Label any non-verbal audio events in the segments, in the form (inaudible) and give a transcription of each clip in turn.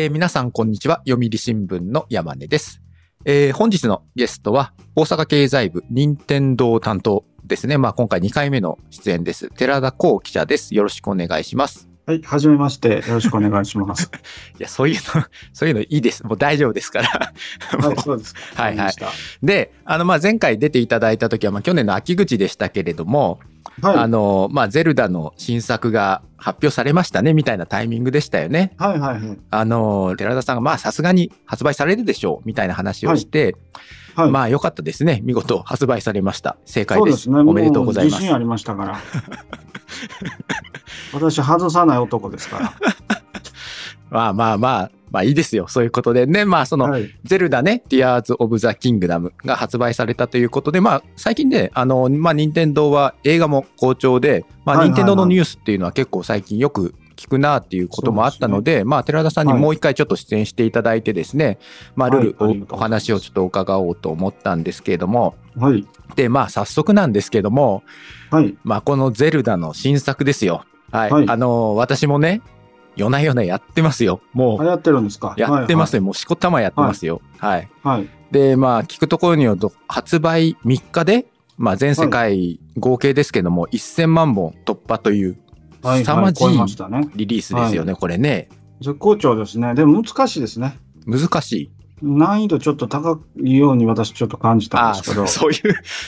えー皆さんこんにちは。読売新聞の山根です。えー本日のゲストは大阪経済部任天堂担当ですね。まあ今回2回目の出演です。寺田光記者です。よろしくお願いします。はい、はじめまして。よろしくお願いします。(laughs) いや、そういうの、そういうのいいです。もう大丈夫ですから。はい、そうです。はいはいで、あの、まあ前回出ていただいた時は、まあ去年の秋口でしたけれども、た。はい。あの、まあゼルダの新作が発表されましたね、みたいなタイミングでしたよね。はいはいはい。あの、寺田さんが、まあ、さすがに発売されるでしょう、みたいな話をして、はい。まあ、よかったですね。見事発売されました。正解で。そうですすね。おめでとうございますも自信ありましたから。(laughs) 私、外さない男ですか (laughs) まあまあまあ、まあいいですよ。そういうことでね。まあ、そら。の、はい。ゼルダね、Tears of the Kingdom が発売されたということで、まあ、最近ね、あの、まあ、任天堂は映画も好調で、まあ、はいはいはい任天堂のニュースっていうのは結構最近よく聞くなっていうこともあったので、まあ、寺田さんにもう一回ちょっと出演していただいてですね、まあ、ルールおお話をちょっと伺おうと思ったんですけれども、はい。で、まあ、早速なんですけども、はい。まあ、このゼルダの新作ですよ。はい。はいあの、私もね、夜な夜なやってますよ。もあ、やってるんですか？う、やってますよ。もうしこたまやってますよ。はい。はい。はい。で、まあ、聞くところによると、発売3日で、まあ、全世界合計ですけども、1000万本突破という、はい。凄まじい。リリースですよね、これね。絶好調ですね。でも難しいですね。難しい。難易度ちょっと高いように私ちょっと感じたんですけど。(laughs) そういう、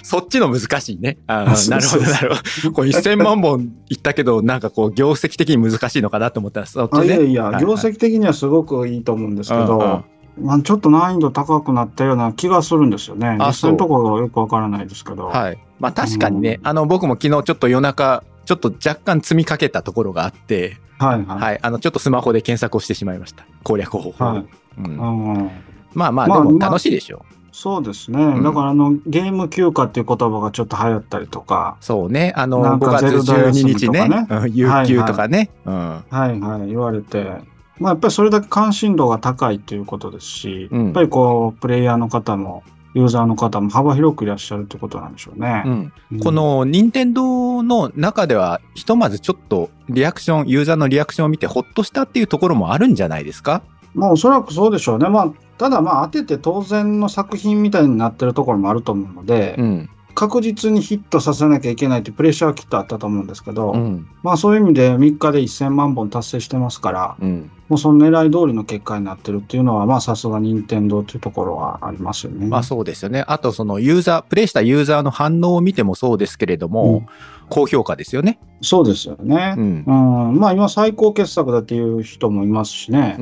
そっちの難しいね。あなるほど、そうなるほど。こう1000万本いったけど、なんかこう、業績的に難しいのかなと思ったら、そっちね。あいやいや、はいはい業績的にはすごくいいと思うんですけうんうんど、まあ、ちょっと難易度高くなったような気がするんですよね。あ実際のところがよくわからないですけど。はい。まあ確かにね、あの、僕も昨日ちょっと夜中、ちょっと若干積みかけたところがあって、はいはい。はい。あの、ちょっとスマホで検索をしてしまいました。攻略方法を。はいうんうんまあまあ、まあでも楽しいでしょう。そうですね。んだからあの、ゲーム休暇っていう言葉がちょっと流行ったりとか、そうね。あの、なん5月かゼルダ12休み日ねね、うん有給とかね。うん。はいはい、言われて、まあやっぱりそれだけ関心度が高いということですし、うんやっぱりこう、プレイヤーの方も、ユーザーの方も幅広くいらっしゃるということなんでしょうねう。ん。うんこ、の、任天堂の中では、ひとまずちょっとリアクション、ユーザーのリアクションを見てほっとしたっていうところもあるんじゃないですか？まあおそらくそうでしょうね。まあ、ただまあ当てて当然の作品みたいになってるところもあると思うので、うん。確実にヒットさせなきゃいけないってプレッシャーはきっとあったと思うんですけど、うん。まあそういう意味で3日で1000万本達成してますから、うん。もうその狙い通りの結果になってるっていうのは、まあさすが任天堂というところはありますよね。まあそうですよね。あとそのユーザー、プレイしたユーザーの反応を見てもそうですけれども、うん高評価ですよね。そうですよねう。んう。ん、まあ今最高傑作だっていう人もいますしね。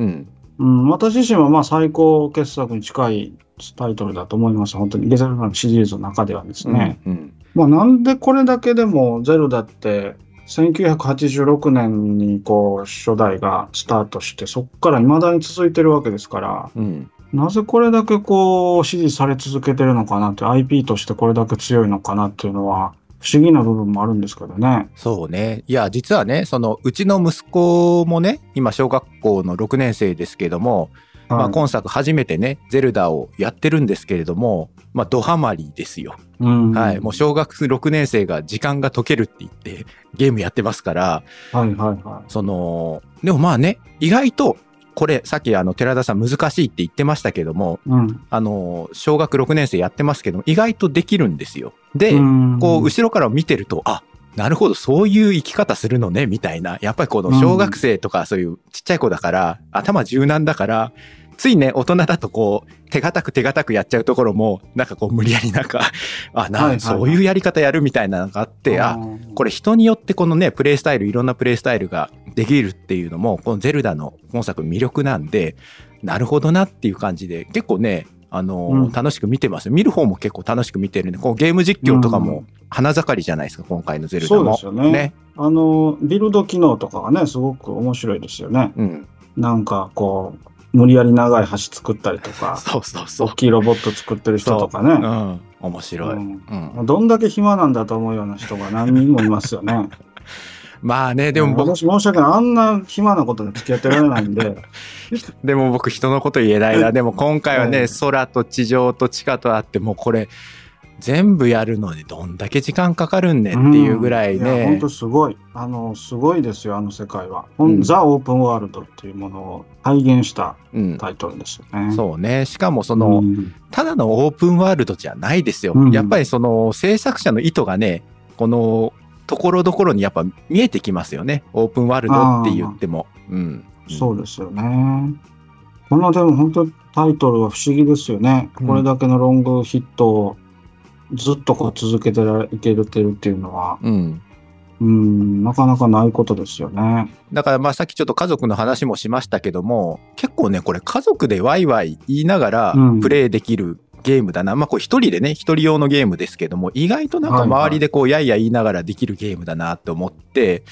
うん。うん、私自身はまあ最高傑作に近いタイトルだと思います。本当にゲゼルダのシリーズの中ではですね。うん。まあなんでこれだけでもゼルダって1986年にこう初代がスタートしてそこから未だに続いてるわけですから、うん。なぜこれだけこう支持され続けてるのかなって IP としてこれだけ強いのかなっていうのは不思議な部分もあるんですけどね。そうね。いや、実はね、その、うちの息子もね、今、小学校の6年生ですけども、まあ、はい今作初めてね、ゼルダをやってるんですけれども、まあ、ドハマりですよ。うんはい。もう小学6年生が時間が解けるって言って、ゲームやってますから、はいはいはその、でもまあね、意外と、これ、さっきあの、寺田さん難しいって言ってましたけども、い。うん。あの、小学6年生やってますけども、意外とできるんですよ。で、うんこう、後ろから見てると、あ、なるほど、そういう生き方するのね、みたいな。やっぱりこの小学生とかそういうちっちゃい子だから、頭柔軟だから、ついね、大人だとこう、手堅く手堅くやっちゃうところも、なんかこう、無理やりなんか、(laughs) あ、な、はいはいはいそういうやり方やるみたいなのがあって、あ、これ人によってこのね、プレイスタイル、いろんなプレイスタイルができるっていうのも、このゼルダの今作魅力なんで、なるほどなっていう感じで、結構ね、あのーうん楽しく見てます。見る方も結構楽しく見てるんで、こうゲーム実況とかも花盛りじゃないですか、今回のゼルダも。そうですよねあの、ビルド機能とかがね、すごく面白いですよね。うん。なんかこう、無理やり長い橋作ったりとか、そうそうそう大。きいロボット作ってる人とかうね。ん。面白い。ううんん。どんだけ暇なんだと思うような人が何人もいますよね。(laughs) まあね、でも僕、私申し訳ない。あんな暇なことで付き合ってられないんで。(laughs) でも僕人のこと言えないな。でも今回はね、はい空と地上と地下とあって、もうこれ、全部やるのにどんだけ時間かかるんねっていうぐらいね本当。すごい。あの、すごいですよ、あの世界は。うんザ・オープンワールドっていうものを体現したうん。タイトルですよね。そうね。しかもその、うんただのオープンワールドじゃないですよ。うんやっぱりその制作者の意図がね、このところどころにやっぱ見えてきますよね。オープンワールドって言っても。うん。そうですよね。このでも本当タイトルは不思議ですよね。うんこれだけのロングヒットをずっとこう続けてらいけるっていうのは、うん。うん、なかなかないことですよね。だからまあさっきちょっと家族の話もしましたけども、結構ね、これ家族でワイワイ言いながらうんプレイできるゲームだな。まあこれ一人でね、一人用のゲームですけども、意外となんか周りでこう、やいや言いながらできるゲームだなって思って、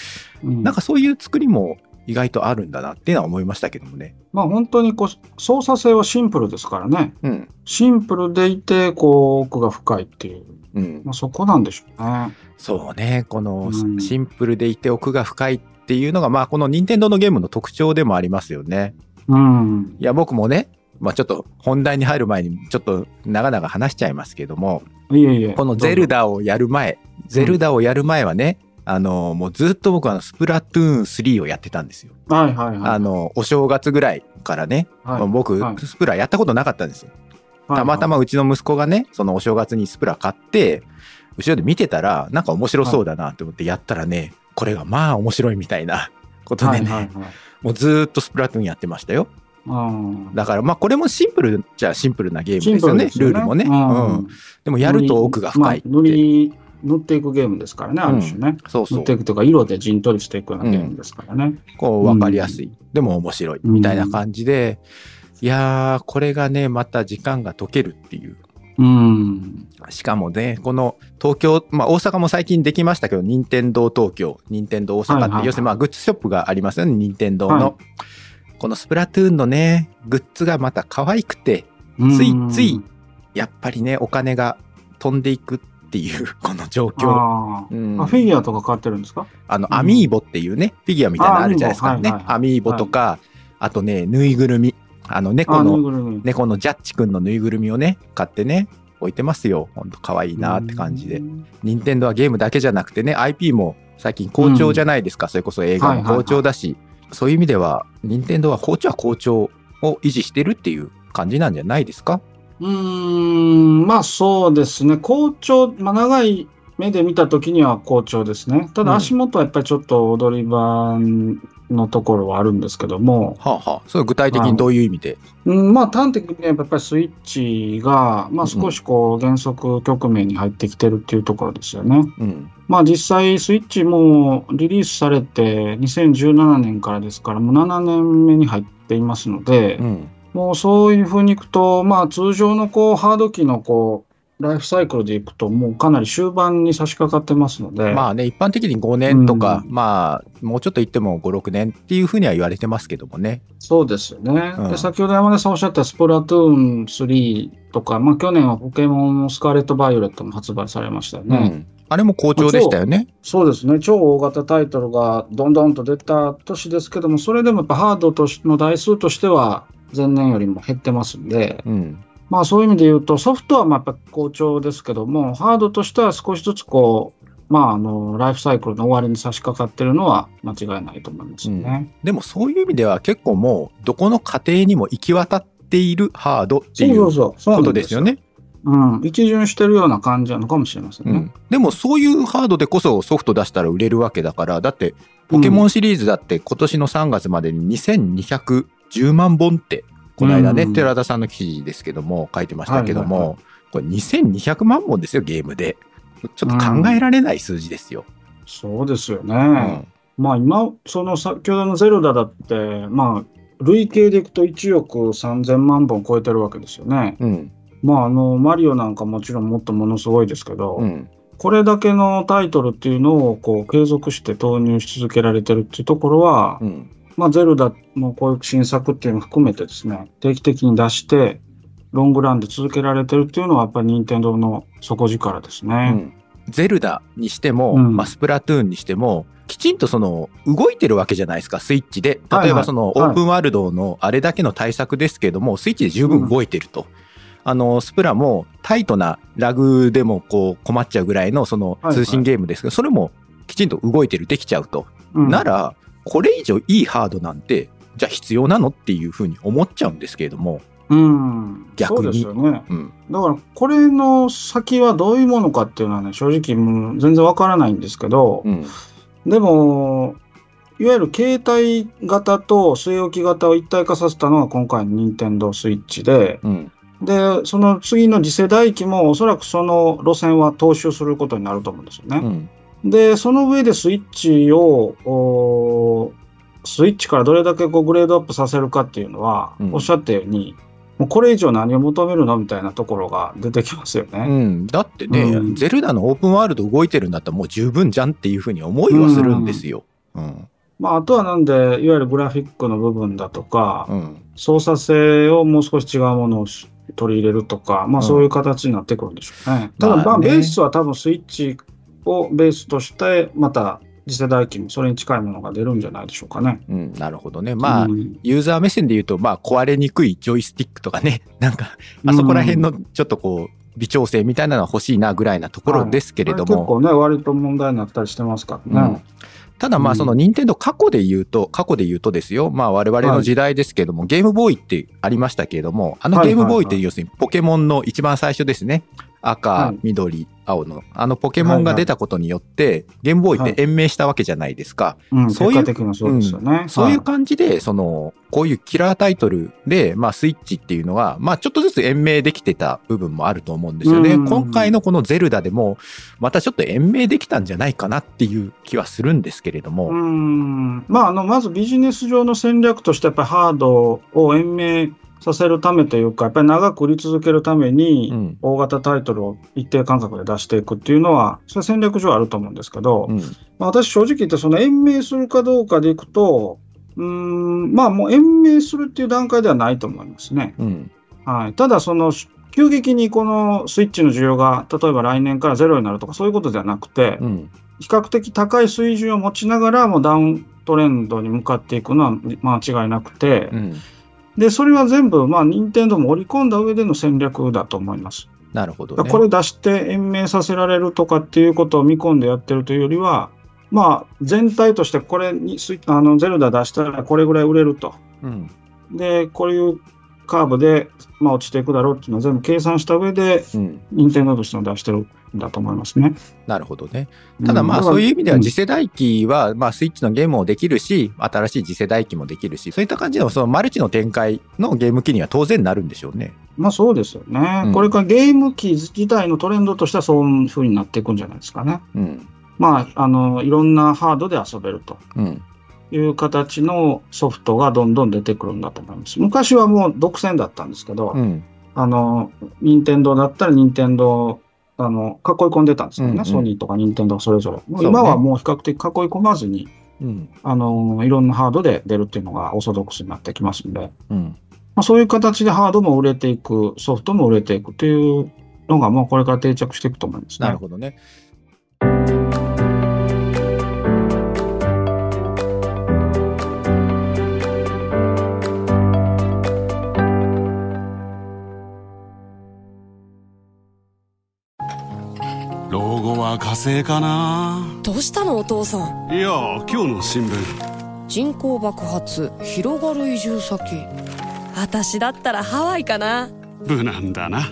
うんなんかそういう作りも意外とあるんだなっていうのは思いましたけどもね。まあ本当にこう操作性はシンプルですからね。うん。シンプルでいて、こう、奥が深いっていう、うん。まあ、そこなんでしょうね。そうね、このうんシンプルでいて奥が深いっていうのが、まあこの任天堂のゲームの特徴でもありますよね。うん。いや、僕もね、まあちょっと本題に入る前にちょっと長々話しちゃいますけども、いえいえ。このゼルダをやる前、ゼルダをやる前はね、あの、もうずっと僕はスプラトゥーン3をやってたんですよ。はいはいはい。あの、お正月ぐらいからね、はい、まあ僕、はいスプラやったことなかったんですよ。たまたまうちの息子がね、そのお正月にスプラ買って、後ろで見てたら、なんか面白そうだなって思ってやったらね、これがまあ面白いみたいなことでね、はいはいはい。もうずーっとスプラトゥーンやってましたよ。うんだからまあこれもシンプルじゃシンプルなゲームですよね、プルールもね。ううんん。でもやると奥が深いって。まあ塗り、塗っていくゲームですからね、ある種ね。そうそう。塗っていくというか、色で陣取りしていくようなゲームですからね。こう分かりやすい、でも面白い。みたいな感じで、いやーこれがねまた時間が解けるっていう。うん。しかもねこの東京まあ大阪も最近できましたけど任天堂東京任天堂大阪って、はいはいはい。要するにまあグッズショップがありますよね任天堂の、はい。このスプラトゥーンのねグッズがまた可愛くてついついやっぱりねお金が飛んでいくっていう (laughs) この状況。うん。あ、フィギュアとか買ってるんですか？あの、うんアミーボっていうね、フィギュアみたいなのあるじゃないですか。ね。あアミーボ。とか、あとね、ぬいぐるみ。あの、猫の。猫のジャッジくんのぬいぐるみをね、買ってね、置いてますよ。ほんと可愛いなって感じで。う。ん。任天堂はゲームだけじゃなくてね、IP も最近好調じゃないですか。それこそ映画も好調だし、そういう意味では、任天堂は好調は好調を維持してるっていう感じなんじゃないですか？うーん、まあそうですね。好調、まあ長い目で見たときには好調ですね。たうんだ足元はやっぱりちょっと踊り場のところはあるんですけども、はあはあ。それ具体的にどういう意味で？うん、まあ端的にはやっぱりスイッチが、まあ少しこう減速局面に入ってきてるっていうところですよね。うん。まあ実際スイッチもリリースされて2017年からですからもう7年目に入っていますので、うん。もうそういうふうにいくと、まあ通常のこうハード機のこうライフサイクルでいくともうかなり終盤に差し掛かってますので、まあね、一般的に5年とか、うまあ、もうちょっと言っても5、6年っていうふうには言われてますけどもね。そうですよね。うんで先ほど山根さんおっしゃったスプラトゥーン3とか、まあ去年はポケモンのスカーレット・バイオレットも発売されましたよね。うん。あれも好調でしたよね。そうですね。超大型タイトルがどんどんと出た年ですけども、それでもやっぱハードとしの台数としては前年よりも減ってますんで、うん。まあそういう意味で言うと、ソフトはまあやっぱ好調ですけども、ハードとしては少しずつこう、まああの、ライフサイクルの終わりに差し掛かってるのは間違いないと思いますよね。でもそういう意味では結構もう、どこの家庭にも行き渡っているハードってそいううそうそう。そうことですよね。うん。一巡してるような感じなのかもしれませんね。うん。でもそういうハードでこそソフト出したら売れるわけだから、だって、ポケモンシリーズだって今年の3月までに2210万本って、この間ね、うん寺田さんの記事ですけども、書いてましたけども、はいはいこれ2200万本ですよ、ゲームで。ちょっと考えられない数字ですよ。そうですよね。うんまあ今、その先ほどのゼルダだって、まあ、累計でいくと1億3000万本超えてるわけですよね。うん。まあ、あの、マリオなんかもちろんもっとものすごいですけど、うん。これだけのタイトルっていうのをこう継続して投入し続けられてるっていうところは、うん。まあ、ゼルダのこういう新作っていうのを含めてですね、定期的に出して、ロングランで続けられてるっていうのは、やっぱり任天堂の底力ですうね。んゼルダにしても、うんまあ、スプラトゥーンにしても、きちんとその動いてるわけじゃないですか、スイッチで。例えばそのオープンワールドのあれだけの対策ですけども、スイッチで十分動いてると。あの、スプラもタイトなラグでもこう困っちゃうぐらいのそのはい通信ゲームですけど、それもきちんと動いてる、できちゃうと。うんなら、これ以上いいハードなんて、じゃあ必要なのっていうふうに思っちゃうんですけれども、うん。逆にそうですよね。うん。だから、これの先はどういうものかっていうのはね、正直全然わからないんですけど、うん。でも、いわゆる携帯型と据え置き型を一体化させたのが今回の任天堂スイッチで、うん。で、その次の次世代機もおそらくその路線は踏襲することになると思うんですよね。うん。で、その上でスイッチを、おスイッチからどれだけこうグレードアップさせるかっていうのは、うんおっしゃったように、もうこれ以上何を求めるのみたいなところが出てきますようね。ん、だってね、うんゼルダのオープンワールド動いてるんだったらもう十分じゃんっていうふうに思いはするんですよ。うん。まあ、あとはなんで、いわゆるグラフィックの部分だとか、うん。操作性をもう少し違うものを取り入れるとか、まあうんそういう形になってくるんでしょうね。ただ、まあ、ベースは多分スイッチをベースとして、また次世代機もそれに近いものが出るんじゃないでしょうかね。うん、なるほどね。まあ、うん。ユーザー目線で言うと、まあ、壊れにくいジョイスティックとかね、(laughs) なんか、あそこら辺のちょっとこう、微調整みたいなのは欲しいなぐらいなところですけれども、結構ね、割と問題になったりしてますからね。ただまあうん。その任天堂過去で言うと、過去で言うとですよ、まあ我々の時代ですけれども、ゲームボーイってありましたけれども、あのゲームボーイって要するにポケモンの一番最初ですね。赤、はい。緑、青の、あのポケモンが出たことによって、ゲームボーイって延命したわけじゃないですか。うん、そういう結果的にはそうですよね。そういうは感じで、その、こういうキラータイトルで、まあスイッチっていうのは、まあちょっとずつ延命できてた部分もあると思うんですよね。うん今回のこのゼルダでも、またちょっと延命できたんじゃないかなっていう気はするんですけれども。うんまあ、あのまずビジネス上の戦略として、やっぱりハードを延命させるためというか、やっぱり長く売り続けるために、うん。大型タイトルを一定間隔で出していくっていうのは、それは戦略上あると思うんですけど、うん。まあ、私、正直言って、その延命するかどうかでいくと、うーん、まあ、もう延命するっていう段階ではないと思いますね。うん。はい、ただ、その急激にこのスイッチの需要が、例えば来年からゼロになるとか、そういうことではなくて、うん。比較的高い水準を持ちながらもダウントレンドに向かっていくのは間違いなくてう、んで、それは全部、まあ、任天堂も織り込んだ上での戦略だと思います。なるほどね。これ出して延命させられるとかっていうことを見込んでやってるというよりは、まあ、全体としてこれにスイあのゼルダ出したらこれぐらい売れると。うんで、こういうカーブで、まあ、落ちていくだろうっていうのは全部計算した上で、うん任天堂としての出してるんだと思いますね。なるほどね。ただまあそういう意味では次世代機はまあスイッチのゲームもできるし、新しい次世代機もできるし、そういった感じのそのマルチの展開のゲーム機には当然なるんでしょうね。まあそうですよね。うんこれからゲーム機自体のトレンドとしてはそういう風になっていくんじゃないですかね。うん。まあ、あの、いろんなハードで遊べるとうん。いう形のソフトがどんどん出てくるんだと思います。昔はもう独占だったんですけど、うん。あの、任天堂だったら任天堂、あの、囲い込んでたんですよね。うんうんソニーとか任天堂それぞれ。ね今はもう比較的囲い込まずに、うん。あの、いろんなハードで出るっていうのがオーソドックスになってきますんで、うん。まあ、そういう形でハードも売れていく、ソフトも売れていくというのが、もうこれから定着していくと思いますね。なるほどね。火星かな。どうしたのお父さん？いや今日の新聞。人口爆発広がる移住先。私だったらハワイかな。無難だな。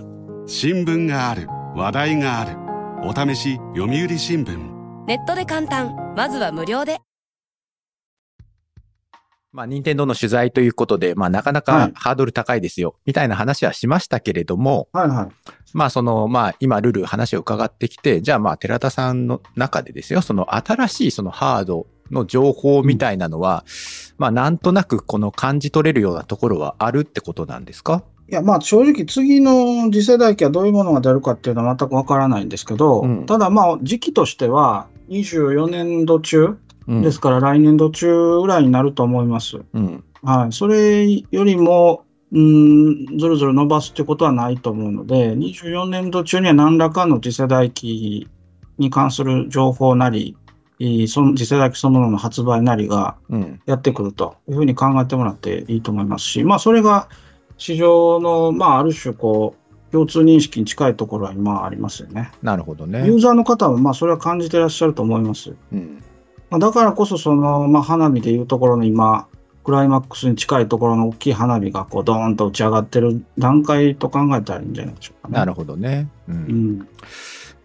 新聞がある。話題がある。お試し読売新聞。ネットで簡単。まずは無料で。まあ、任天堂の取材ということで、まあ、なかなかはい。ハードル高いですよ、みたいな話はしましたけれども、はいはい。まあ、その、まあ、今、ルル話を伺ってきて、じゃあ、まあ、寺田さんの中でですよ、その新しいそのハードの情報みたいなのは、まあ、なんとなくこの感じ取れるようなところはあるってことなんですか？いや、まあ正直次の次世代機はどういうものが出るかっていうのは全くわからないんですけど、うんただまあ時期としては24年度中うん。ですから来年度中ぐらいになると思います。うん。はい。それよりも、うん、ずるずる伸ばすってことはないと思うので、24年度中には何らかの次世代機に関する情報なり、えーその次世代機そのものの発売なりがうん。やってくるというふうに考えてもらっていいと思いますし、まあ、それが市場の、まあ、ある種こう、共通認識に近いところは今ありますよね。なるほどねユ。ーザーの方はまあそれは感じてらっしゃると思います。うん。まあ、だからこそその、まあ、花火でいうところの今、クライマックスに近いところの大きい花火がこうドーンと打ち上がってる段階と考えたらいいんじゃないでしょうかね。なるほどね。う。うんん。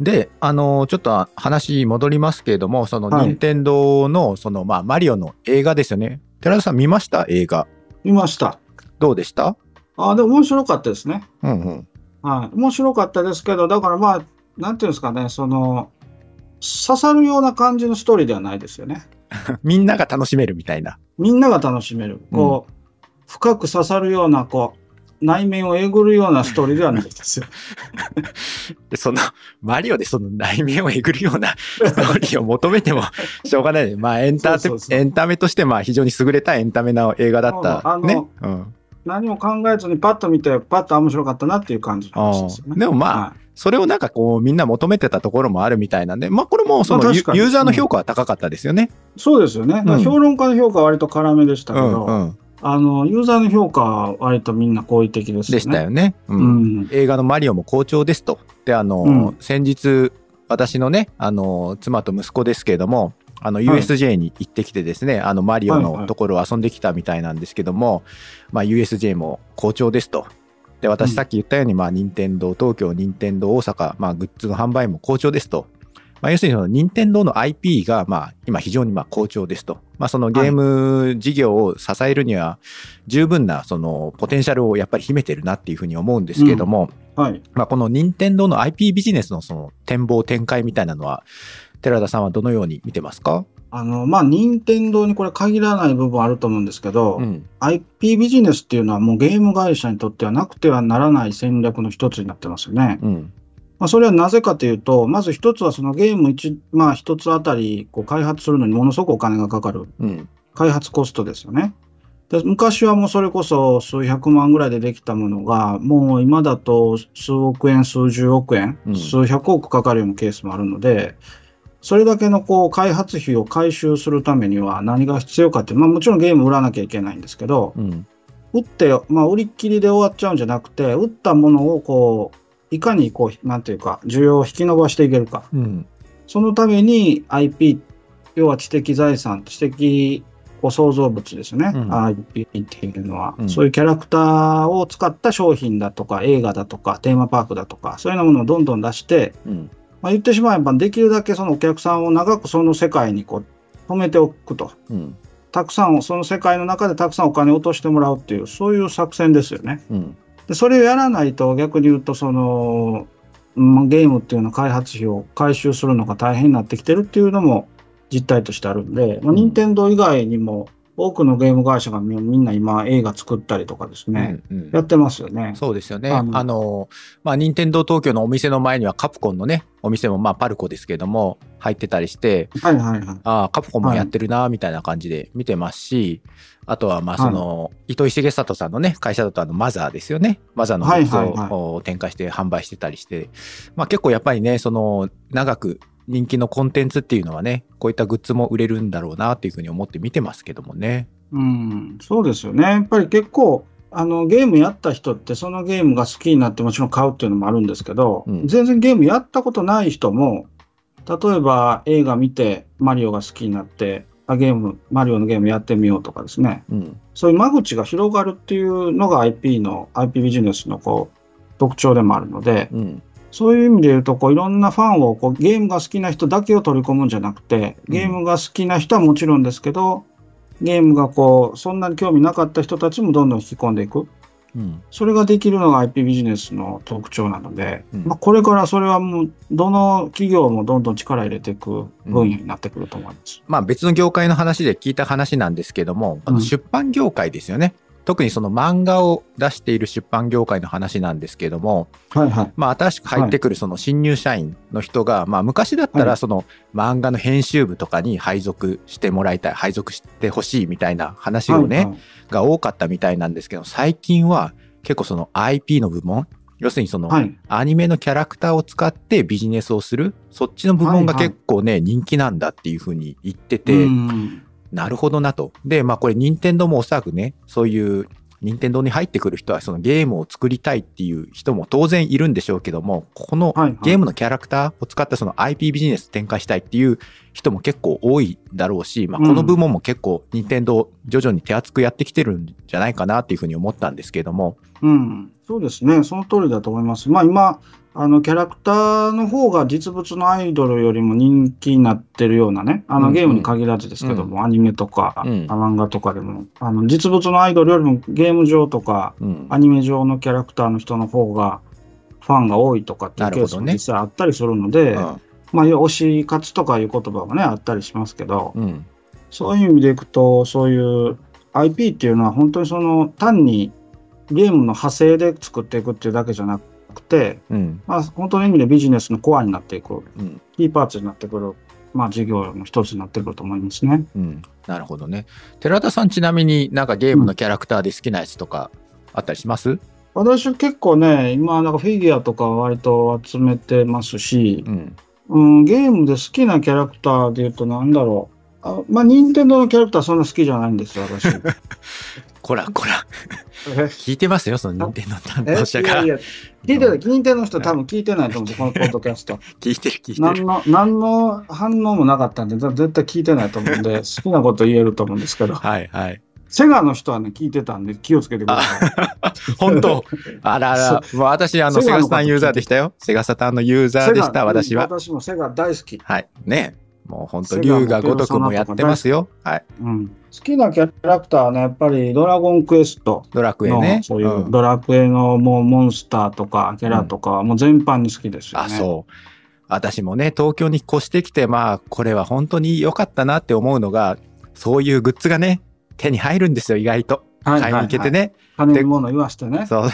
で、あの、ちょっと話戻りますけれども、その、はい任天堂の、その、まあ、マリオの映画ですよね。寺田さん見ました？映画。見ました。どうでした？ああ、でも面白かったですね。うんうん。はい。面白かったですけど、だからまあ、なんていうんですかね、その、刺さるような感じのストーリーではないですよね。(laughs) みんなが楽しめるみたいな。みんなが楽しめる。こう、深く刺さるような、こう、内面をえぐるようなストーリーではないですよ。(laughs) でその、マリオでその内面をえぐるような (laughs) ストーリーを求めてもしょうがない。まあ、エンターエンタメとして、まあ、非常に優れたエンタメな映画だった。ね。うん。何も考えずにパッと見て、パッと面白かったなっていう感じの話ですよね。でもまあはいそれをなんかこう、みんな求めてたところもあるみたいなんで、まあ、これもそのユーザーの評価は高かったですよね。そうですよね。評論家の評価は割と辛めでしたうけど、んうん。あの、ユーザーの評価は割とみんな好意的ですよね。でしたよね。う。うんん。映画のマリオも好調ですと。で、あの、うん先日、私のね、あの、妻と息子ですけれども、あの、USJ に行ってきてですね、あの、マリオはいはいのところを遊んできたみたいなんですけども、まあ、USJ も好調ですと。で、うん私さっき言ったように、まあ、任天堂東京、任天堂大阪、まあ、グッズの販売も好調ですと。まあ、要するにその任天堂の IP が、まあ、今非常にまあ好調ですと。まあ、そのゲーム事業を支えるには、十分なそのポテンシャルをやっぱり秘めてるなっていうふうに思うんですけども、はい。まあ、この任天堂の IP ビジネスのその展望展開みたいなのは、寺田さんはどのように見てますか？あの、まあ、任天堂にこれ限らない部分あると思うんですけど、うん。IP ビジネスっていうのはもうゲーム会社にとってはなくてはならない戦略の一つになってますよね。うん。まあ、それはなぜかというと、まず一つはそのゲーム一、まあ一つあたりこう開発するのにものすごくお金がかかる。うん。開発コストですよね。で昔はもうそれこそ数百万ぐらいでできたものが、もう今だと数億円、数十億円、うん数百億かかるようなケースもあるので、それだけのこう開発費を回収するためには何が必要かって、まあもちろんゲーム売らなきゃいけないんですけど、うん。売って、まあ売りっきりで終わっちゃうんじゃなくて、売ったものをこう、いかにこう、なんていうか、需要を引き伸ばしていけるか。うん。そのために IP、要は知的財産、知的こう創造物ですね、うん IP っていうのは、うんそういうキャラクターを使った商品だとか、映画だとか、テーマパークだとか、そういうようなものをどんどん出して、うん。まあ、言ってしまえば、できるだけそのお客さんを長くその世界にこう止めておくと。うん。たくさん、その世界の中でたくさんお金を落としてもらうっていう、そういう作戦ですよね。うん。でそれをやらないと逆に言うとその、まあゲームっていうのは開発費を回収するのが大変になってきてるっていうのも実態としてあるんで、まあ、うん任天堂以外にも多くのゲーム会社がみみんな今映画作ったりとかですね、うん。やってますよね。そうですよね。あのあの、まあ、任天堂東京のお店の前にはカプコンのね、お店もまあパルコですけども、入ってたりして、はいはいはい。ああ、カプコンもやってるな、みたいな感じで見てますし、あとはまあその、糸井重里さんのね、会社だとあのマザーですよね。マザーのグッを展開して販売してたりして、まあ結構やっぱりね、その、長く人気のコンテンツっていうのはね、こういったグッズも売れるんだろうなっていうふうに思って見てますけどもね。うん、そうですよね。やっぱり結構、あの、ゲームやった人ってそのゲームが好きになってもちろん買うっていうのもあるんですけど、うん全然ゲームやったことない人も、例えば映画見てマリオが好きになって、あゲーム、マリオのゲームやってみようとかですね。うん。そういう間口が広がるっていうのが IP の、IP ビジネスのこう、特徴でもあるので、うん。そういう意味で言うと、こういろんなファンをこうゲームが好きな人だけを取り込むんじゃなくて、ゲームが好きな人はもちろんですけど、ゲームがこう、そんなに興味なかった人たちもどんどん引き込んでいく。うん。それができるのが IP ビジネスの特徴なので、うんまあ、これからそれはもう、どの企業もどんどん力入れていく分野になってくると思います。まあ別の業界の話で聞いた話なんですけども、あのうん出版業界ですよね。特にその漫画を出している出版業界の話なんですけども、はいはい。まあ新しく入ってくるその新入社員の人が、まあ昔だったはい。らその漫画の編集部とかに配属してもらいたい、配属してほしいみたいな話をね、はいはい。が多かったみたいなんですけど、最近は結構その IP の部門、要するにそのはい。アニメのキャラクターを使ってビジネスをする、そっちの部門がはいはい。結構ね、人気なんだっていうふうに言ってて、うんなるほどなと。で、まあこれ任天堂もおそらくね、そういう任天堂に入ってくる人はそのゲームを作りたいっていう人も当然いるんでしょうけども、このゲームのキャラクターを使ったその IP ビジネス展開したいっていう人も結構多いだろうし、まあ、うん。この部門も結構任天堂徐々に手厚くやってきてるんじゃないかなっていうふうに思ったんですけども、うん、そうですね、その通りだと思います。まあ今、あのキャラクターの方が実物のアイドルよりも人気になってるようなね、あうんうんのゲームに限らずですけども、アニメとか、うん。漫画とかでも、あの実物のアイドルよりもゲーム上とか、うん。アニメ上のキャラクターの人の方が、ファンが多いとかっていうケースも実際あったりするので、うんまあ、推し活とかいう言葉もね、あったりしますけど、うん。そういう意味でいくと、そういう IP っていうのは本当にその単にゲームの派生で作っていくっていうだけじゃなくて、うん。まあ、本当の意味でビジネスのコアになっていく、うん。キーパーツになってくる、まあ、事業の一つになってくると思いますね。うん。なるほどね。寺田さんちなみになんかゲームのキャラクターで好きなやつとかあったりします？私結構ね、今なんかフィギュアとか割と集めてますしう、んうん、ゲームで好きなキャラクターで言うとなんだろう。あまあ、任天堂のキャラクターそんな好きじゃないんですよ、私。(laughs) こらこら。え？聞いてますよその任天堂担え？当者がいやいや、聞いてない、任天堂の人多分聞いてないと思うんですよ、このポッドキャスト。(laughs) 聞いてる聞いてる。何の、何の反応もなかったんで、絶対聞いてないと思うんで、好きなこと言えると思うんですけど、はいはいセガの人はね、聞いてたんで気をつけてください。(laughs) 本当あらあら、(laughs) 私、あの、セガサタンユーザーでしたよ。セガサタンのユーザーでした、私は。私もセガ大好き。はい。ね。もう本当セガも竜が如くもやってますよ。はい。うん、好きなキャラクターはね、やっぱりドラゴンクエストドラクエの、ね。そういううんドラクエのもうモンスターとかキャラとかはもう全般に好きですよね。あ、そう。私もね、東京に越してきて、まあ、これは本当に良かったなって思うのが、そういうグッズがね、手に入るんですよ、意外と。はい買いに行けてね。金に物言わしてね。そう。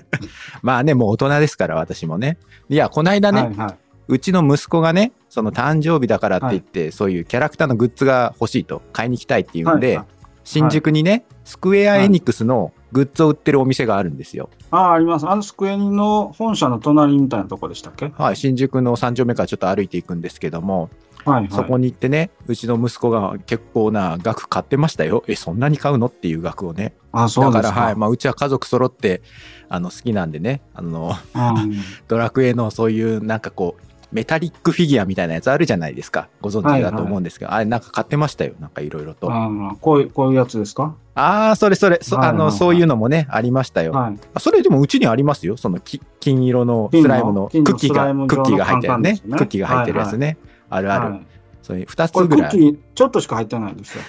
(laughs) まあね、もう大人ですから、私もね。いや、この間ね、はいはうちの息子がね、その誕生日だからって言って、そういうキャラクターのグッズが欲しいと、買いに行きたいっていい。うんで、はいはい新宿にね、スクエアエニックスのグッズを売ってるお店があるんですよ。ああ、あります。あのスクエニの本社の隣みたいなとこでしたっけ？はい、新宿の3丁目からちょっと歩いていくんですけども、はいはい。そこに行ってね、うちの息子が結構な額買ってましたよ。え、そんなに買うの？っていう額をね。あそうだから。はい、まあ、うちは家族揃って、あの、好きなんでね、あの、うん (laughs) ドラクエのそういうなんかこう、メタリックフィギュアみたいなやつあるじゃないですか。ご存知だと思うんですけど、あれなんか買ってましたよ。なんかいろいろと。ああこういう、こういうやつですか？あー、それそれ、そあの、はいはいはいそういうのもね、ありましたよ。はい。あそれでもうちにありますよ。そのき金色のスライムのクッキーが、クッキーが入ってるね。ねクッキーが入ってるやつね。あるある。はいそういう2これつぐらい。クッキーちょっとしか入ってないんですよ。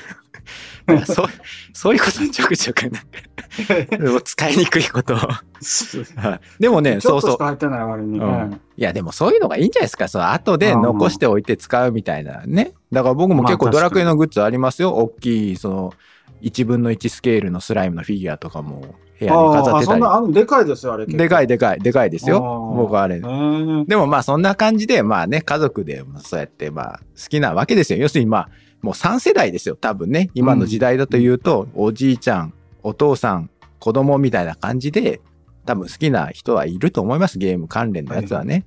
(laughs) そうそういうことちょくちょくなんかもう使いにくいことでもね、そうそういいいや、でもそういうのがいいんじゃないですか。そう、後で残しておいて使うみたいなね。だから僕も結構まあドラクエのグッズありますよ。大きい、その、1分の1スケールのスライムのフィギュアとかも部屋に飾ってたりああそんな、。あの、でかいですよ、あれ。でかいでかい、でかいですよ。僕はあれでもまあそんな感じで、まあね、家族でそうやってまあ好きなわけですよ。要するにまあ、もう3世代ですよ、多分ね。今の時代だと言うと、おじいちゃん、お父さん、子供みたいな感じで、多分好きな人はいると思います、ゲーム関連のやつはね。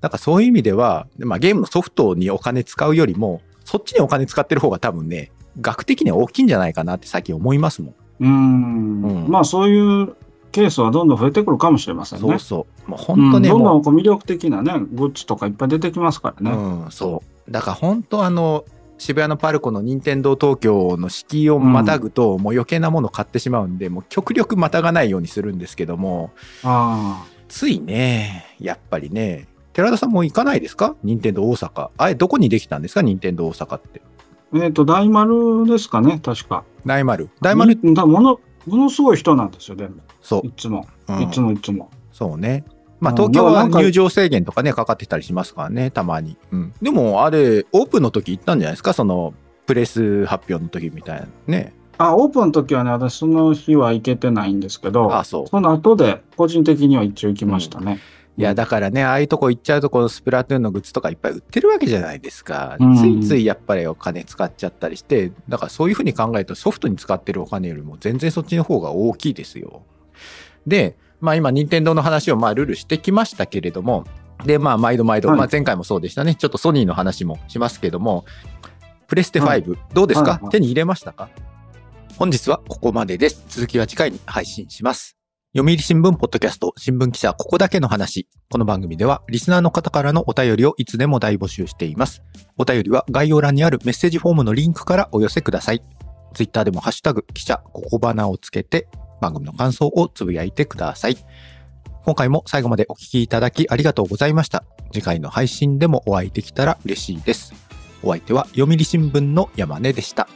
だからそういう意味では、まあゲームのソフトにお金使うよりも、そっちにお金使ってる方が多分ね、額的には大きいんじゃないかなって最近思いますもん。うーんうんまあ、そういうケースはどんどん増えてくるかもしれませんね。そうそう。もう本当ね、うんどんどんこう魅力的なね、グッズとかいっぱい出てきますからね。うん、そう。だから本当あの、渋谷のパルコの任天堂東京の敷居をまたぐと、もう余計なもの買ってしまうんで、もう極力またがないようにするんですけども、あついね、やっぱりね、寺田さんも行かないですか？任天堂大阪。あれ、どこにできたんですか？任天堂大阪って。あ。えっ、と、大丸ですかね、確か。大丸。大丸、うんだもの、ものすごい人なんですよ、でも。そうい。つも。うんいつもいつも。そうね。まあ、うん東京は入場制限とかね、かかってたりしますからね、たまに。うん。でも、あれ、オープンの時行ったんじゃないですか？その、プレス発表の時みたいなね。あ、オープンの時はね、私その日は行けてないんですけど、あ、そう。その後で個人的には一応行きましたね。いや、だからね、ああいうとこ行っちゃうと、このスプラトゥーンのグッズとかいっぱい売ってるわけじゃないですか。うんついついやっぱりお金使っちゃったりして、だからそういうふうに考えるとソフトに使ってるお金よりも全然そっちの方が大きいですよ。で、まあ今、任天堂の話をまあルールしてきましたけれども、で、まあ毎度毎度、はいまあ前回もそうでしたね。ちょっとソニーの話もしますけども、プレステ5、はいどうですか、はいはい手に入れましたか？本日はここまでです。続きは次回に配信します。読売新聞ポッドキャスト新聞記者ここだけの話。この番組ではリスナーの方からのお便りをいつでも大募集しています。お便りは概要欄にあるメッセージフォームのリンクからお寄せください。ツイッターでもハッシュタグ記者ここばなをつけて番組の感想をつぶやいてください。今回も最後までお聞きいただきありがとうございました。次回の配信でもお会いできたら嬉しいです。お相手は読売新聞の山根でした。